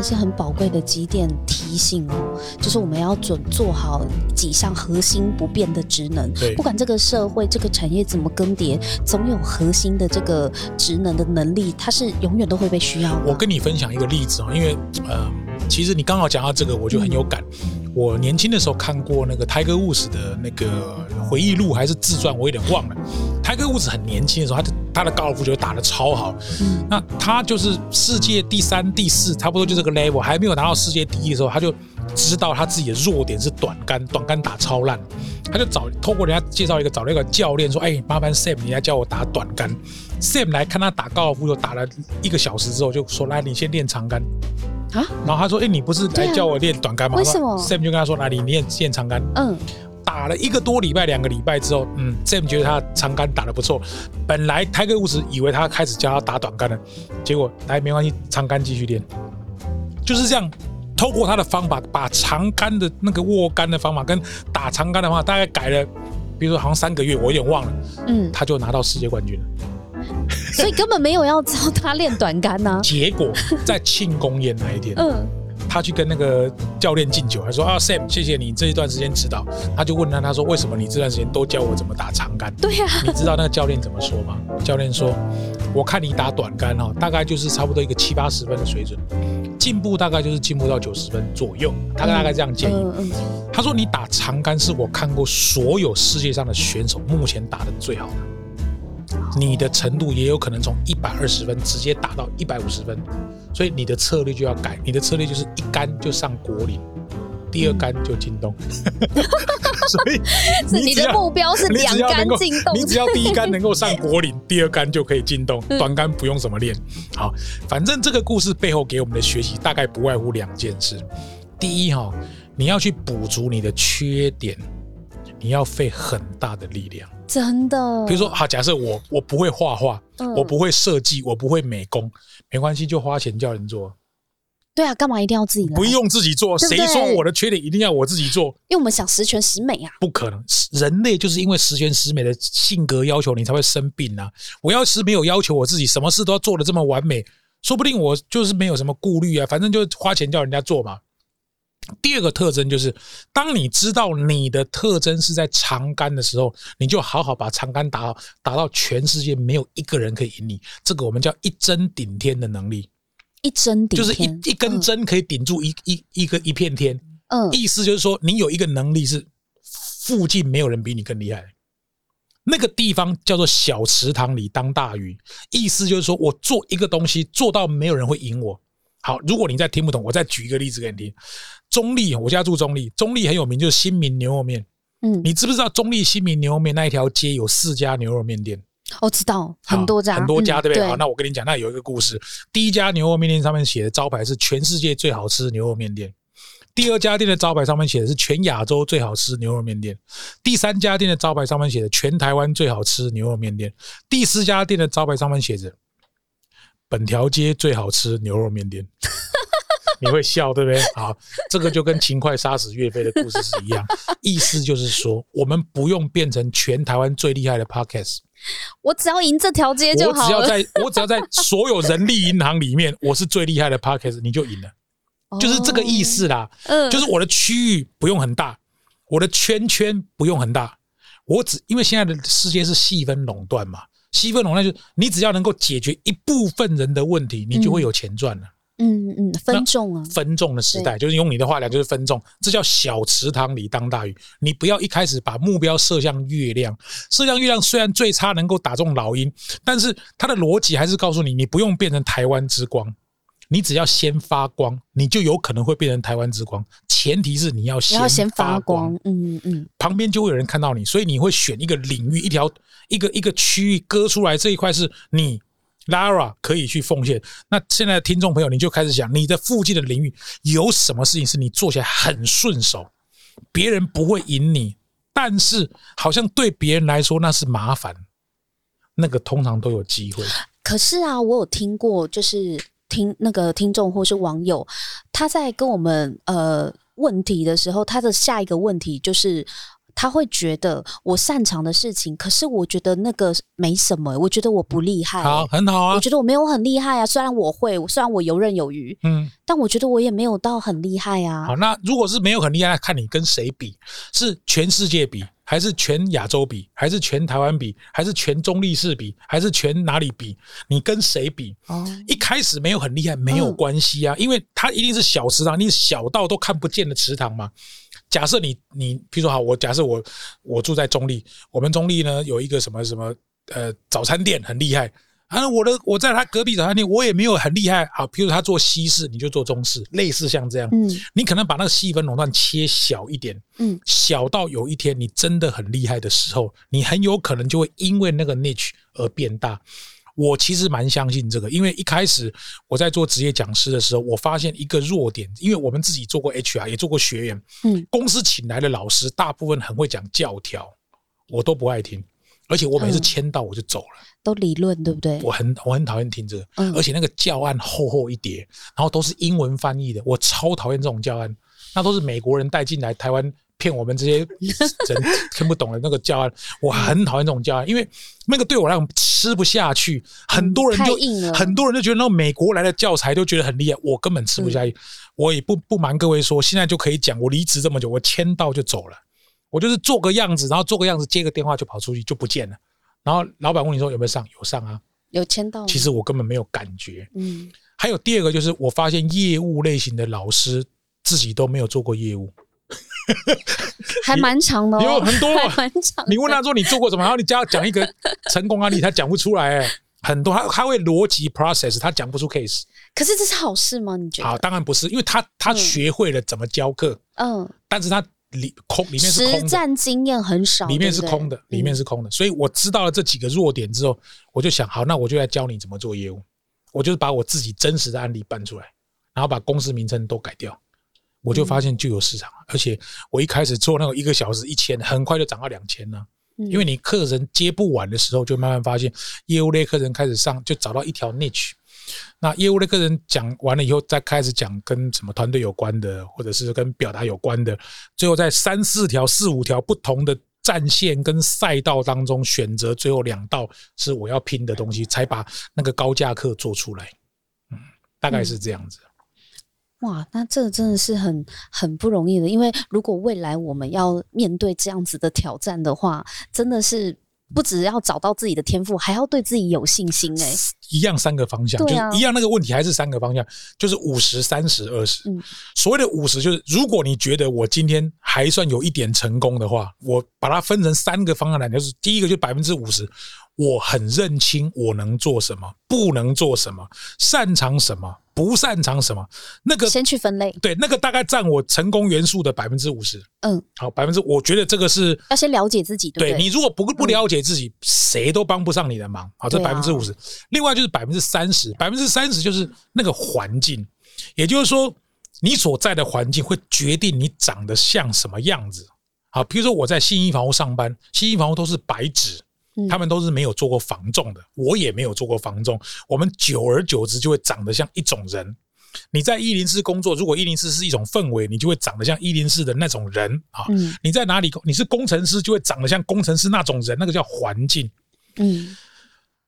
的是很宝贵的几点提醒哦，就是我们要准做好几项核心不变的职能。对不管这个社会、这个产业怎么更迭，总有核心的这个职能的能力，它是永远都会被需要的。我跟你分享一个例子哦，因为呃，其实你刚好讲到这个，我就很有感。我年轻的时候看过那个泰戈伍斯的那个回忆录还是自传，我有点忘了。泰戈伍斯很年轻的时候，他的他的高尔夫球打得超好，嗯那他就是世界第三、第四，差不多就这个 level，还没有拿到世界第一的时候，他就知道他自己的弱点是短杆，短杆打超烂，他就找透过人家介绍一个找了一个教练说，哎，麻烦 Sam 你来教我打短杆。Sam 来看他打高尔夫球打了一个小时之后，就说来你先练长杆。啊，然后他说，哎，你不是来教我练短杆吗？为什么？Sam 就跟他说，来你练练长杆。嗯，打了一个多礼拜、两个礼拜之后，嗯，Sam 觉得他长杆打得不错。本来泰戈伍兹以为他开始教他打短杆了，结果来没关系，长杆继续练，就是这样。透过他的方法，把长杆的那个握杆的方法跟打长杆的方法大概改了，比如说好像三个月，我有点忘了，嗯，他就拿到世界冠军了。所以根本没有要教他练短杆呐、结果在庆功宴那一天，嗯，他去跟那个教练敬酒，他说啊，Sam，谢谢你这一段时间指导。他就问他，他说为什么你这段时间都教我怎么打长杆？对呀、你知道那个教练怎么说吗？教练说，我看你打短杆哦，大概就是差不多一个七八十分的水准，进步大概就是进步到九十分左右，他大概这样建议。嗯嗯，他说你打长杆是我看过所有世界上的选手目前打的最好的。你的程度也有可能从一百二十分直接打到一百五十分，所以你的策略就要改。你的策略就是一杆就上国林，第二杆就进洞。所以是你的目标是两杆进洞你只要第一杆能够上国林，第二杆就可以进洞，嗯短杆不用怎么练。好，反正这个故事背后给我们的学习大概不外乎两件事。第一哈，你要去补足你的缺点，你要费很大的力量。真的，比如说，好，假设我我不会画画，嗯我不会设计，我不会美工，没关系，就花钱叫人做，对啊，干嘛一定要自己来？不用自己做。对对谁说我的缺点一定要我自己做？因为我们想十全十美啊。不可能，人类就是因为十全十美的性格要求你才会生病啊！我要是没有要求我自己，什么事都要做的这么完美，说不定我就是没有什么顾虑啊，反正就花钱叫人家做嘛。第二个特征就是，当你知道你的特征是在长杆的时候，你就好好把长杆打好，打到全世界没有一个人可以赢你。这个我们叫一针顶天的能力，一针顶就是一一根针可以顶住一一一个一片天。嗯，嗯意思就是说，你有一个能力是附近没有人比你更厉害。那个地方叫做小池塘里当大鱼，意思就是说我做一个东西做到没有人会赢我。好，如果你再听不懂，我再举一个例子给你听。中立，我家住中立，中立很有名，就是新民牛肉面。嗯，你知不知道中立新民牛肉面那一条街有四家牛肉面店？我知道很多家，很多家，嗯对不对？好，那我跟你讲，那有一个故事。第一家牛肉面店上面写的招牌是全世界最好吃的牛肉面店。第二家店的招牌上面写的是全亚洲最好吃牛肉面店，第三家店的招牌上面写的全台湾最好吃牛肉面店，第四家店的招牌上面写着本条街最好吃牛肉面店。你会笑对不对？好，这个就跟秦桧杀死岳飞的故事是一样，意思就是说，我们不用变成全台湾最厉害的 podcast，我只要赢这条街就我好了。只要在 我只要在所有人力银行里面，我是最厉害的 podcast，你就赢了，就是这个意思啦。哦。嗯，就是我的区域不用很大，我的圈圈不用很大，我只因为现在的世界是细分垄断嘛，细分垄断就是你只要能够解决一部分人的问题，你就会有钱赚了。嗯嗯，分众啊，分众的时代，就是用你的话讲，就是分众，这叫小池塘里当大鱼。你不要一开始把目标射向月亮，射向月亮虽然最差能够打中老鹰，但是它的逻辑还是告诉你，你不用变成台湾之光，你只要先发光，你就有可能会变成台湾之光。前提是你要先先发光光，，嗯嗯，旁边就会有人看到你，所以你会选一个领域，一条一个一个区域割出来，这一块是你 Lara 可以去奉献。那现在的听众朋友，你就开始想，你的附近的领域有什么事情是你做起来很顺手，别人不会赢你，但是好像对别人来说那是麻烦，那个通常都有机会。可是啊，我有听过，就是听那个听众或是网友，他在跟我们呃问题的时候，他的下一个问题就是。他会觉得我擅长的事情，可是我觉得那个没什么，我觉得我不厉害。好，很好啊。我觉得我没有很厉害啊，虽然我会，虽然我游刃有余，嗯，但我觉得我也没有到很厉害啊。好，那如果是没有很厉害，看你跟谁比，是全世界比，还是全亚洲比，还是全台湾比，还是全中立市比，还是全哪里比？你跟谁比？哦，一开始没有很厉害没有关系啊，因为它一定是小池塘，你小到都看不见的池塘嘛。假设你你，比如说好，我假设我我住在中立，我们中立呢有一个什么什么呃早餐店很厉害。啊，我的我在他隔壁早餐店，我也没有很厉害。啊，比如他做西式，你就做中式，类似像这样，嗯，你可能把那个细分垄断切小一点，嗯，小到有一天你真的很厉害的时候，你很有可能就会因为那个 niche 而变大。我其实蛮相信这个，因为一开始我在做职业讲师的时候，我发现一个弱点，因为我们自己做过 HR，也做过学员，嗯，公司请来的老师大部分很会讲教条，我都不爱听，而且我每次签到我就走了，都理论对不对？我很我很讨厌听这个，而且那个教案厚厚一叠，然后都是英文翻译的，我超讨厌这种教案，那都是美国人带进来台湾。骗我们这些人 听不懂的那个教案，我很讨厌这种教案，因为那个对我来讲吃不下去。很多人就很多人就觉得那美国来的教材都觉得很厉害，我根本吃不下去。我也不不瞒各位说，现在就可以讲，我离职这么久，我签到就走了，我就是做个样子，然后做个样子，接个电话就跑出去就不见了。然后老板问你说有没有上，有上啊，有签到。其实我根本没有感觉。嗯，还有第二个就是我发现业务类型的老师自己都没有做过业务。还蛮长的，有很多，蛮长。你问他说你做过什么，然后你叫他讲一个成功案例，他讲不出来。哎，很多他他会逻辑 process，他讲不出 case。可是这是好事吗？你觉得？好，当然不是，因为他他学会了怎么教课，嗯，但是他里空里面是空的，实战经验很少，里面是空的，里面是空的。所以我知道了这几个弱点之后，我就想，好，那我就来教你怎么做业务。我就是把我自己真实的案例搬出来，然后把公司名称都改掉。我就发现就有市场，而且我一开始做那个一个小时一千，很快就涨到两千了。因为你客人接不完的时候，就慢慢发现业务类客人开始上，就找到一条 niche。那业务类客人讲完了以后，再开始讲跟什么团队有关的，或者是跟表达有关的，最后在三四条、四五条不同的战线跟赛道当中选择最后两道是我要拼的东西，才把那个高价课做出来。嗯，大概是这样子。哇，那这个真的是很很不容易的，因为如果未来我们要面对这样子的挑战的话，真的是不只要找到自己的天赋，还要对自己有信心。哎，一样三个方向，就是一样那个问题还是三个方向，就是五十、三十、二十。嗯，所谓的五十，就是如果你觉得我今天还算有一点成功的话，我把它分成三个方向来，就是第一个就百分之五十。我很认清我能做什么，不能做什么，擅长什么，不擅长什么。那个先去分类，对，那个大概占我成功元素的百分之五十。嗯，好，百分之，我觉得这个是要先了解自己。对你如果不不了解自己，谁都帮不上你的忙。好，这百分之五十。另外就是百分之三十，百分之三十就是那个环境，也就是说，你所在的环境会决定你长得像什么样子。好，比如说我在新一房屋上班，新一房屋都是白纸。他们都是没有做过防重的，我也没有做过防重。我们久而久之就会长得像一种人。你在一零四工作，如果一零四是一种氛围，你就会长得像一零四的那种人啊。你在哪里？你是工程师，就会长得像工程师那种人，那个叫环境。嗯，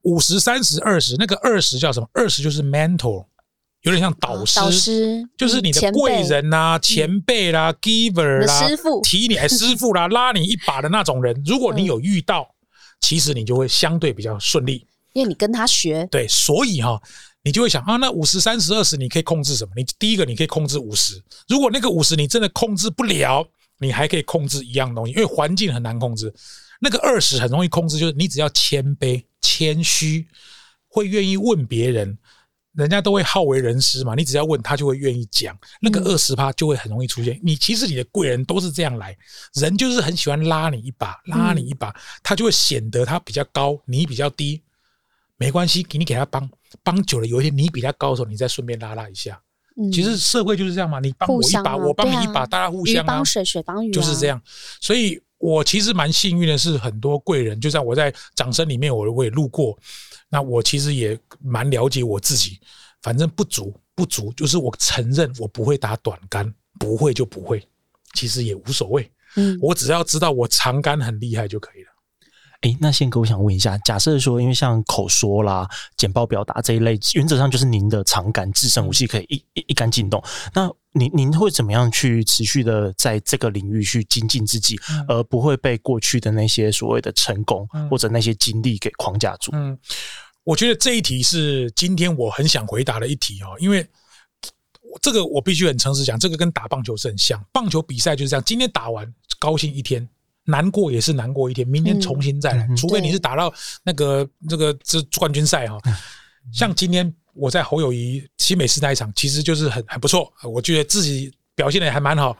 五十、三十、二十，那个二十叫什么？二十就是 mentor，有点像导师，导师就是你的贵人呐、前辈啦、giver 啦、师傅提你、师傅啦、拉你一把的那种人。如果你有遇到。其实你就会相对比较顺利，因为你跟他学。对，所以哈，你就会想啊，那五十、三十、二十，你可以控制什么？你第一个，你可以控制五十。如果那个五十你真的控制不了，你还可以控制一样东西，因为环境很难控制。那个二十很容易控制，就是你只要谦卑、谦虚，会愿意问别人。人家都会好为人师嘛，你只要问他就会愿意讲，那个二十趴就会很容易出现。你其实你的贵人都是这样来，人就是很喜欢拉你一把，拉你一把，他就会显得他比较高，你比较低，没关系，给你给他帮帮久了，有一天你比他高的时候，你再顺便拉拉一下，嗯其实社会就是这样嘛，你帮我一把，啊我帮你一把，大家互相啊帮，水，水帮鱼、啊，就是这。样。所以我其实蛮幸运的是，很多贵人，就像我在掌声里面，我我也路过，那我其实也蛮了解我自己，反正不足不足，就是我承认我不会打短杆，不会就不会，其实也无所谓，嗯，我只要知道我长杆很厉害就可以了。诶，那宪哥，我想问一下，假设说，因为像口说啦、简报表达这一类，原则上就是您的长杆制胜武器，可以一一一杆进洞。那您您会怎么样去持续的在这个领域去精进自己，嗯而不会被过去的那些所谓的成功嗯或者那些经历给框架住？嗯，我觉得这一题是今天我很想回答的一题哦，因为这个我必须很诚实讲，这个跟打棒球是很像。棒球比赛就是这样，今天打完高兴一天，难过也是难过一天，明天重新再来，嗯除非你是打到那个这个这冠军赛哈、像今天我在侯友谊新美式那一场，其实就是很很不错，我觉得自己表现的还蛮好。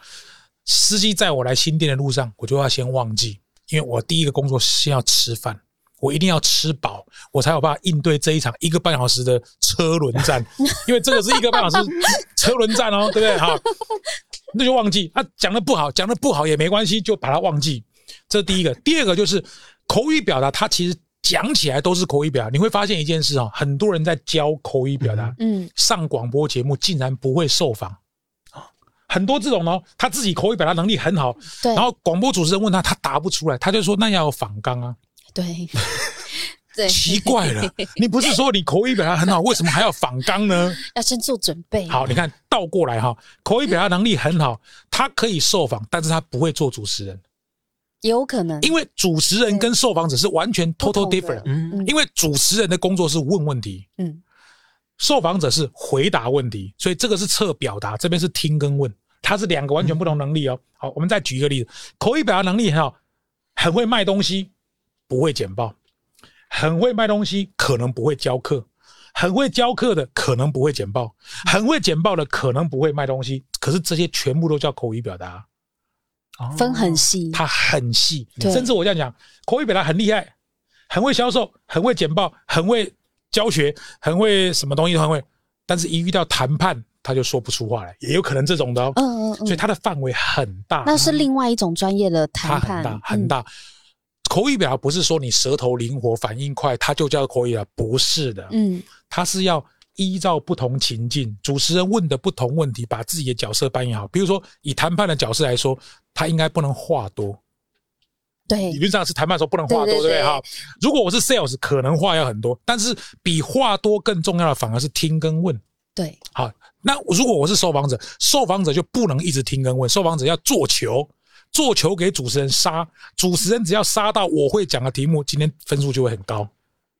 司机在我来新店的路上，我就要先忘记，因为我第一个工作先要吃饭，我一定要吃饱，我才有办法应对这一场一个半小时的车轮战，因为这个是一个半小时车轮战哦，对不对？好，那就忘记啊，讲的不好，讲的不好也没关系，就把它忘记。这是第一个，第二个就是口语表达，它其实讲起来都是口语表达。你会发现一件事哦，很多人在教口语表达，嗯，上广播节目竟然不会受访。很多这种哦，他自己口语表达能力很好，对，然后广播主持人问他，他答不出来，他就说那要有访纲啊。对，对，奇怪了，你不是说你口语表达很好，为什么还要访纲呢？要先做准备。好，你看倒过来哈，口语表达能力很好，他可以受访，但是他不会做主持人，有可能，因为主持人跟受访者是完全 total different。嗯。因为主持人的工作是问问题，嗯，受访者是回答问题，所以这个是测表达，这边是听跟问，它是两个完全不同能力哦。好，我们再举一个例子，口语表达能力很好，很会卖东西，不会简报；很会卖东西，可能不会教课；很会教课的可能不会简报；很会简报的可能不会卖东西。可是这些全部都叫口语表达，哦分很细，它很细，甚至我这样讲，口语表达很厉害，很会销售，很会简报，很会教学，很会什么东西都很会，但是一遇到谈判，他就说不出话来，也有可能这种的哦。嗯嗯嗯，所以它的范围很大，那是另外一种专业的它谈判，很大很嗯，大。口语表达不是说你舌头灵活、反应快，它就叫口语表，不是的，嗯，它是要依照不同情境，主持人问的不同问题，把自己的角色扮演好。比如说，以谈判的角色来说，他应该不能话多，对。理，论上是谈判的时候不能话多，对不对？哈，如果我是 sales，可能话要很多，但是比话多更重要的反而是听跟问。对，好，那如果我是受访者，受访者就不能一直听跟问，受访者要做球，做球给主持人杀，主持人只要杀到我会讲的题目，今天分数就会很高，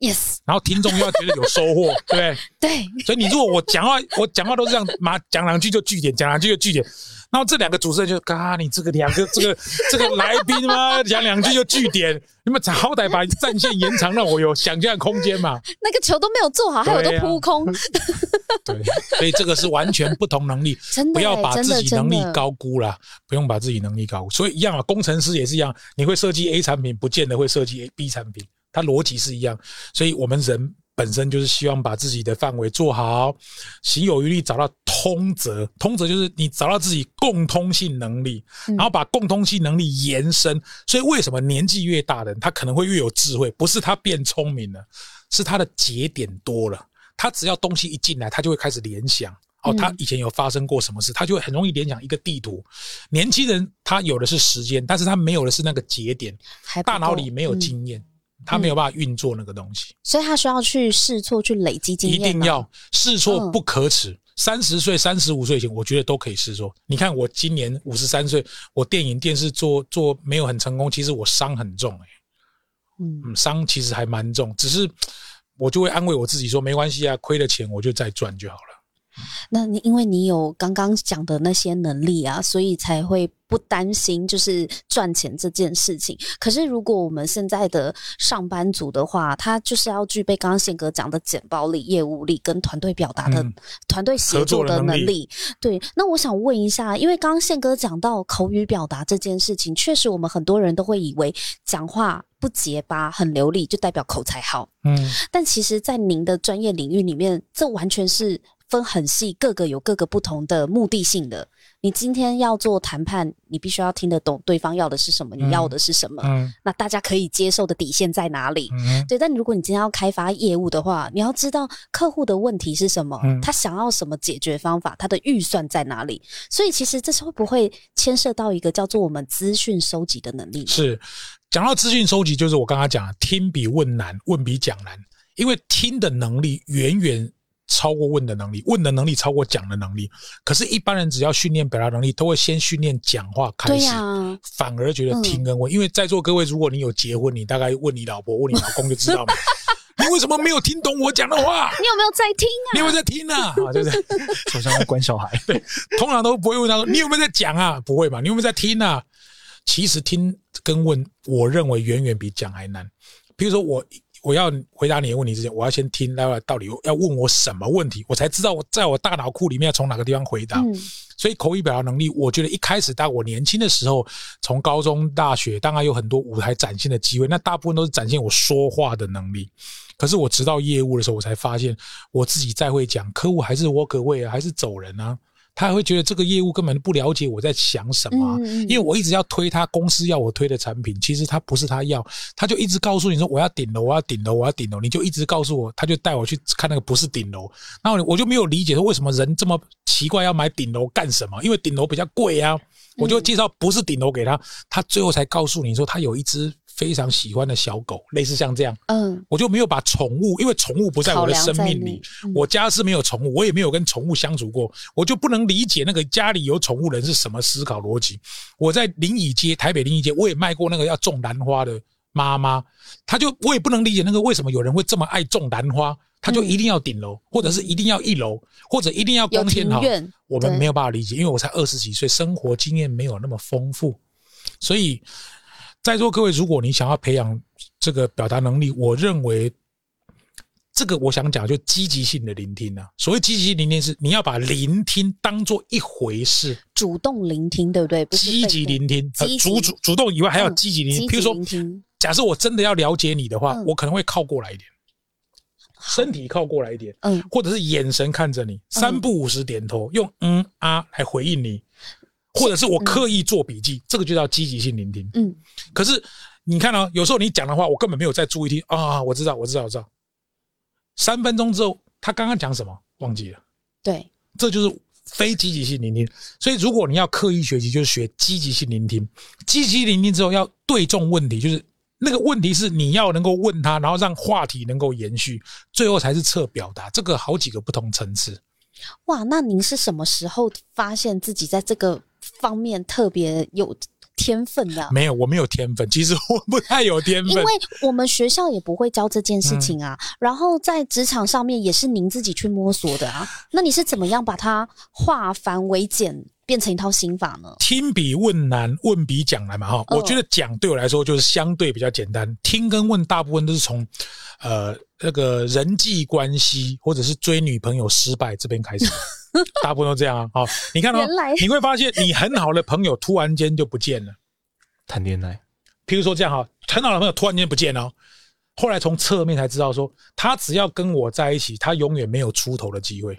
，yes，然后听众又要觉得有收获，对不对？对，所以你如果我讲话，我讲话都是这样，嘛讲两句就据点，讲两句就据点。然后这两个主持人就，嘎，你这个两个这个 这个来宾嘛，讲两句就据点，你们好歹把战线延长，让我有想象空间嘛。那个球都没有做好，还有都扑空，对，所以这个是完全不同能力，真的不要把自己能力高估啦，不用把自己能力高估。所以一样啊，工程师也是一样，你会设计 A 产品，不见得会设计 B 产品，它逻辑是一样。所以我们人本身就是希望把自己的范围做好，行有余力，找到通则。通则就是你找到自己共通性能力，嗯然后把共通性能力延伸。所以为什么年纪越大的人，他可能会越有智慧？不是他变聪明了，是他的节点多了。他只要东西一进来，他就会开始联想。哦，嗯他以前有发生过什么事，他就会很容易联想一个地图。年轻人他有的是时间，但是他没有的是那个节点，大脑里没有嗯经验，他没有办法运作那个东西。所以他需要去试错，去累积经验一，定要试错嗯不可耻。三十岁、三十五岁前，我觉得都可以试错。你看，我今年五十三岁，我电影、电视做做没有很成功，其实我伤很重、欸，嗯，嗯，伤其实还蛮重，只是我就会安慰我自己说，没关系啊，亏了钱我就再赚就好了。那你因为你有刚刚讲的那些能力啊，所以才会不担心就是赚钱这件事情。可是如果我们现在的上班族的话，他就是要具备刚刚宪哥讲的简报力、业务力跟团队表达的、嗯团队协作作的的能力能力。对，那我想问一下，因为刚刚宪哥讲到口语表达这件事情，确实我们很多人都会以为讲话不结巴、很流利就代表口才好。嗯，但其实，在您的专业领域里面，这完全是分很细，各个有各个不同的目的性的。你今天要做谈判，你必须要听得懂对方要的是什么，你要的是什么，嗯那大家可以接受的底线在哪里？嗯对，但如果你今天要开发业务的话，你要知道客户的问题是什么，嗯他想要什么解决方法，他的预算在哪里。所以其实这是会不会牵涉到一个叫做我们资讯收集的能力？是讲到资讯收集，就是我刚刚讲的，听比问难，问比讲难，因为听的能力远远超过问的能力，问的能力超过讲的能力。可是，一般人只要训练表达能力，都会先训练讲话开始，反而觉得听跟问。因为在座各位，如果你有结婚，你大概问你老婆、问你老公就知道嘛，你为什么没有听懂我讲的话？你有没有在听啊你有没有在听啊？啊，对不对？好像在管小孩。对通常都不会问他说你有没有在讲啊？不会嘛？你有没有在听啊？其实听跟问，我认为远远比讲还难。比如说我我要回答你的问题之前，我要先听，待会到底要问我什么问题，我才知道我在我大脑库里面要从哪个地方回答。嗯所以口语表达能力，我觉得一开始当我年轻的时候，从高中、大学，当然有很多舞台展现的机会，那大部分都是展现我说话的能力。可是我直到业务的时候，我才发现我自己再会讲，客户还是 walk away 啊，还是走人啊。他还会觉得这个业务根本不了解我在想什么因为我一直要推他公司要我推的产品，其实他不是他要，他就一直告诉你说我要顶楼，我要顶楼，我要顶楼，你就一直告诉我，他就带我去看那个不是顶楼，然后我就没有理解说为什么人这么奇怪要买顶楼干什么？因为顶楼比较贵啊，我就介绍不是顶楼给他，他最后才告诉你说他有一只非常喜欢的小狗，类似像这样。嗯，我就没有把宠物，因为宠物不在我的生命里我家是没有宠物，我也没有跟宠物相处过，我就不能理解那个家里有宠物人是什么思考逻辑。我在临沂街，台北临沂街，我也卖过那个要种兰花的妈妈，她就我也不能理解那个为什么有人会这么爱种兰花，他就一定要顶楼，或者是一定要一楼，或者一定要光线好，我们没有办法理解，因为我才二十几岁，生活经验没有那么丰富，所以在座各位，如果你想要培养这个表达能力，我认为这个我想讲就积极性的聆听啊。所谓积极性聆听，是你要把聆听当做一回事，主动聆听，对不对？不积极聆听，呃主主主动以外还要嗯积极聆听。譬如说，假设我真的要了解你的话，嗯。我可能会靠过来一点，身体靠过来一点，嗯。或者是眼神看着你，三不五时点头，用嗯啊来回应你，或者是我刻意做笔记，这个就叫积极性聆听。嗯，可是你看啊，有时候你讲的话，我根本没有在注意听啊，我知道，我知道，我知道。三分钟之后，他刚刚讲什么忘记了，对，这就是非积极性聆听。所以，如果你要刻意学习，就是学积极性聆听。积极聆听之后，要对中问题，就是那个问题是你要能够问他，然后让话题能够延续，最后才是测表达。这个好几个不同层次。哇，那您是什么时候发现自己在这个方面特别有天分的啊？没有，我没有天分，其实我不太有天分因为。我们学校也不会教这件事情嗯啊，然后在职场上面也是您自己去摸索的啊。那你是怎么样把它化繁为简，变成一套心法呢？听比问难，问比讲难嘛哈。嗯我觉得讲对我来说就是相对比较简单，听跟问大部分都是从呃那个人际关系或者是追女朋友失败这边开始，大部分都这样啊。好，你看哦，你会发现你很好的朋友突然间就不见了。谈恋爱，譬如说这样哈，很好的朋友突然间不见了哦，后来从侧面才知道说，他只要跟我在一起，他永远没有出头的机会。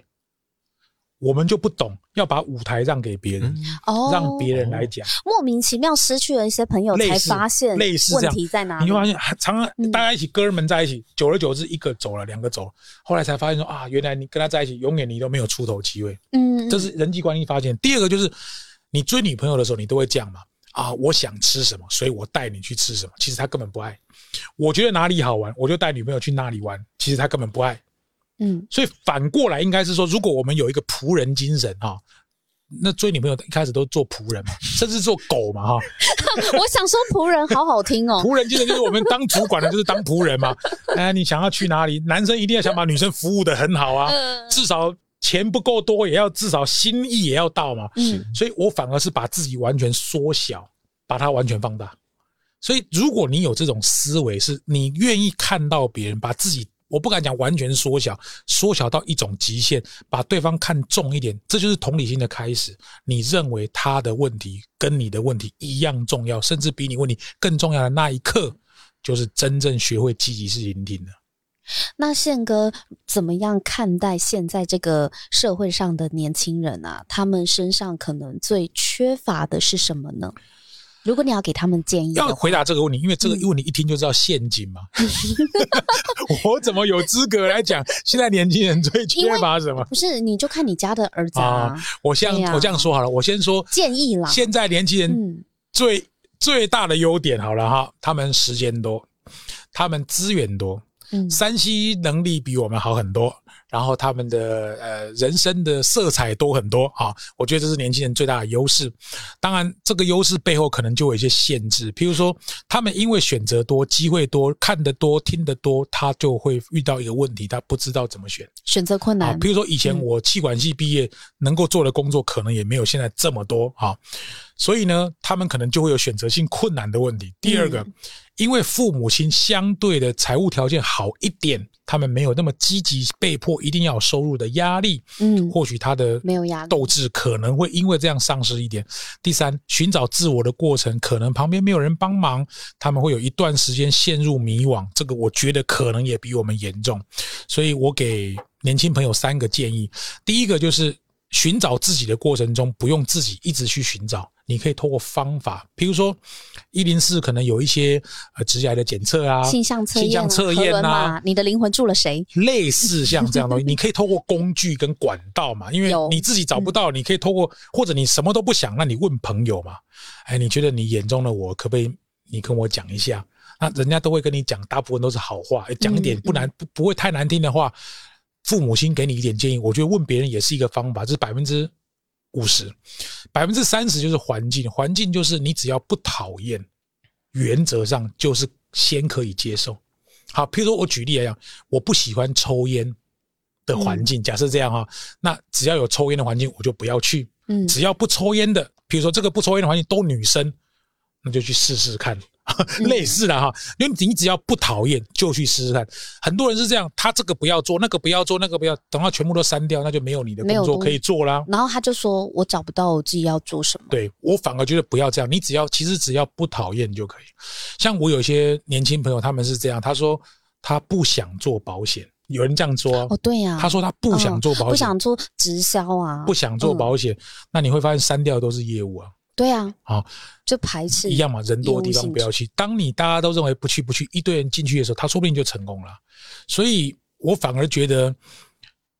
我们就不懂要把舞台让给别人，哦，让别人来讲。莫名其妙失去了一些朋友，才发现问类似问题在哪里你会。发现常常嗯大家一起哥们在一起，久而久之一个走了，两个走了，后来才发现说啊，原来你跟他在一起，永远你都没有出头机会，嗯，这是人际关系发现。第二个就是你追女朋友的时候，你都会这样嘛啊，我想吃什么，所以我带你去吃什么，其实他根本不爱。我觉得哪里好玩，我就带女朋友去那里玩，其实他根本不爱。嗯所以反过来应该是说，如果我们有一个仆人精神哈、那追女朋友一开始都做仆人嘛，甚至做狗嘛哈。我想说仆人好好听哦。仆人精神就是我们当主管的，就是当仆人嘛。哎，你想要去哪里？男生一定要想把女生服务的很好啊，嗯至少钱不够多，也要至少心意也要到嘛。嗯所以我反而是把自己完全缩小，把它完全放大。所以，如果你有这种思维，是你愿意看到别人，把自己，我不敢讲完全缩小，缩小到一种极限，把对方看重一点，这就是同理心的开始。你认为他的问题跟你的问题一样重要，甚至比你问题更重要的那一刻，就是真正学会积极式聆听的。那宪哥怎么样看待现在这个社会上的年轻人啊？他们身上可能最缺乏的是什么呢？如果你要给他们建议，要回答这个问题，因为这个嗯。问题一听就知道陷阱嘛。我怎么有资格来讲现在年轻人最缺乏什么？不是你就看你家的儿子啊，我这样对呀。我这样说好了，我先说建议啦。现在年轻人嗯。最最大的优点好了哈，他们时间多，他们资源多，嗯。山西能力比我们好很多，然后他们的呃人生的色彩多很多啊，我觉得这是年轻人最大的优势。当然，这个优势背后可能就有一些限制，譬如说，他们因为选择多、机会多、看得多、听得多，他就会遇到一个问题，他不知道怎么选。选择困啊，难比，如说以前嗯我气管系毕业，能够做的工作可能也没有现在这么多啊，所以呢，他们可能就会有选择性困难的问题。第二个，嗯因为父母亲相对的财务条件好一点，他们没有那么积极，被迫一定要有收入的压力，嗯，或许他的没有压力斗志可能会因为这样丧失一点。第三，寻找自我的过程，可能旁边没有人帮忙，他们会有一段时间陷入迷惘。这个我觉得可能也比我们严重，所以我给年轻朋友三个建议。第一个就是寻找自己的过程中，不用自己一直去寻找，你可以透过方法，比如说一零四可能有一些呃直癌的检测啊，性向测性验啊、向测验啊，你的灵魂住了谁？类似像这样的东西，你可以透过工具跟管道嘛，因为你自己找不到，你可以透过或者你什么都不想，那你问朋友嘛，哎，你觉得你眼中的我可不可以你跟我讲一下？那人家都会跟你讲，大部分都是好话，哎讲一点嗯不难不不会太难听的话，父母亲给你一点建议，我觉得问别人也是一个方法，这是百分之五十，百分之三十就是环境，环境就是你只要不讨厌，原则上就是先可以接受。好，譬如说我举例来讲，我不喜欢抽烟的环嗯境，假设这样哈，那只要有抽烟的环境，我就不要去；嗯，只要不抽烟的，比如说这个不抽烟的环境都女生，那就去试试看。嗯 类似的哈，因为你只要不讨厌，就去试试看。很多人是这样，他这个不要做，那个不要做，那个不要，等到全部都删掉，那就没有你的工作可以做啦。然后他就说我找不到我自己要做什么。对我反而觉得不要这样，你只要其实只要不讨厌就可以。像我有些年轻朋友，他们是这样，他说他不想做保险，有人这样说啊，哦，对呀、他说他不想做保险，不想做直销啊，不想做保险，那你会发现删掉都是业务啊，对啊，好就排斥一样嘛，人多的地方不要去。当你大家都认为不去不去，一堆人进去的时候，他说不定就成功了。所以我反而觉得。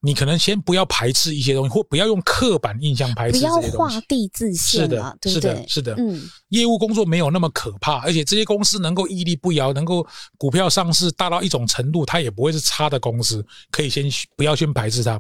你可能先不要排斥一些东西，或不要用刻板印象排斥这不要画。地自是限是的，对不对？是的。嗯，业务工作没有那么可怕，而且这些公司能够屹立不摇，能够股票上市大到一种程度，它也不会是差的公司，可以先不要先排斥它。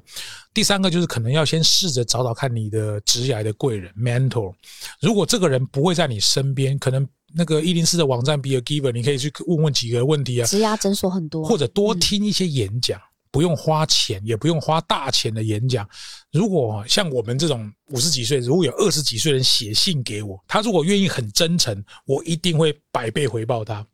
第三个就是可能要先试着找找看你的职业的贵人 mentor，如果这个人不会在你身边，可能那个一零四的网站 Be a Giver，你可以去问问几个问题啊，职涯诊所很多，或者多听一些演讲，不用花钱，也不用花大钱的演讲。如果像我们这种五十几岁，如果有二十几岁人写信给我，他如果愿意很真诚，我一定会百倍回报他。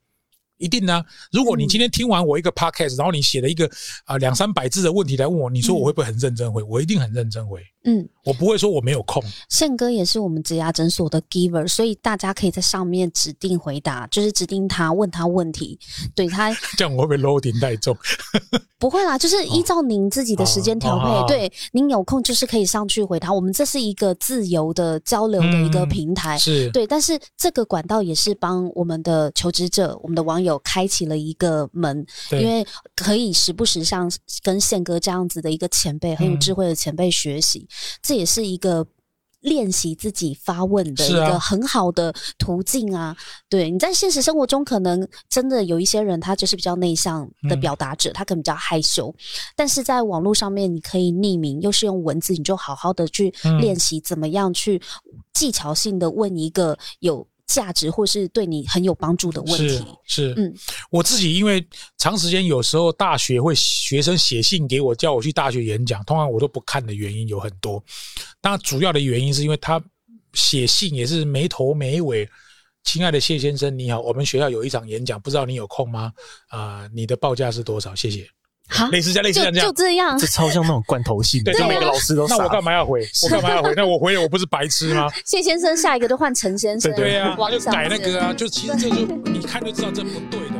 一定呢、如果你今天听完我一个 podcast，然后你写了一个啊两三百字的问题来问我，你说我会不会很认真回？我一定很认真回，嗯，我不会说我没有空。宪哥也是我们植牙诊所的 giver，所以大家可以在上面指定回答，就是指定他问他问题，对他 这样我会不会 loading 太重？不会啦，就是依照您自己的时间调配，对，您有空就是可以上去回答。我们这是一个自由的交流的一个嗯平台，是，对，但是这个管道也是帮我们的求职者、我们的网友开启了一个门，对因为可以时不时像跟宪哥这样子的一个前辈、很有嗯智慧的前辈学习，这也是一个。练习自己发问的一个很好的途径啊！对，你在现实生活中，可能真的有一些人，他就是比较内向的嗯表达者，他可能比较害羞，但是在网络上面，你可以匿名，又是用文字，你就好好的去嗯练习怎么样去技巧性的问一个有价值或是对你很有帮助的问题。是，嗯我自己因为长时间有时候大学会学生写信给我，叫我去大学演讲，通常我都不看的原因有很多。当然，主要的原因是因为他写信也是没头没尾。亲爱的谢先生，你好，我们学校有一场演讲，不知道你有空吗？啊、你的报价是多少？谢谢。哈，类似这样，类似就这样，就这样这。超像那种罐头戏，对就每个老师都傻那我干嘛要回？我干嘛要回？那我回了，我不是白痴吗？谢先生，下一个就换陈先生。对呀，他就改那个啊，就其实这就你看就知道这不对的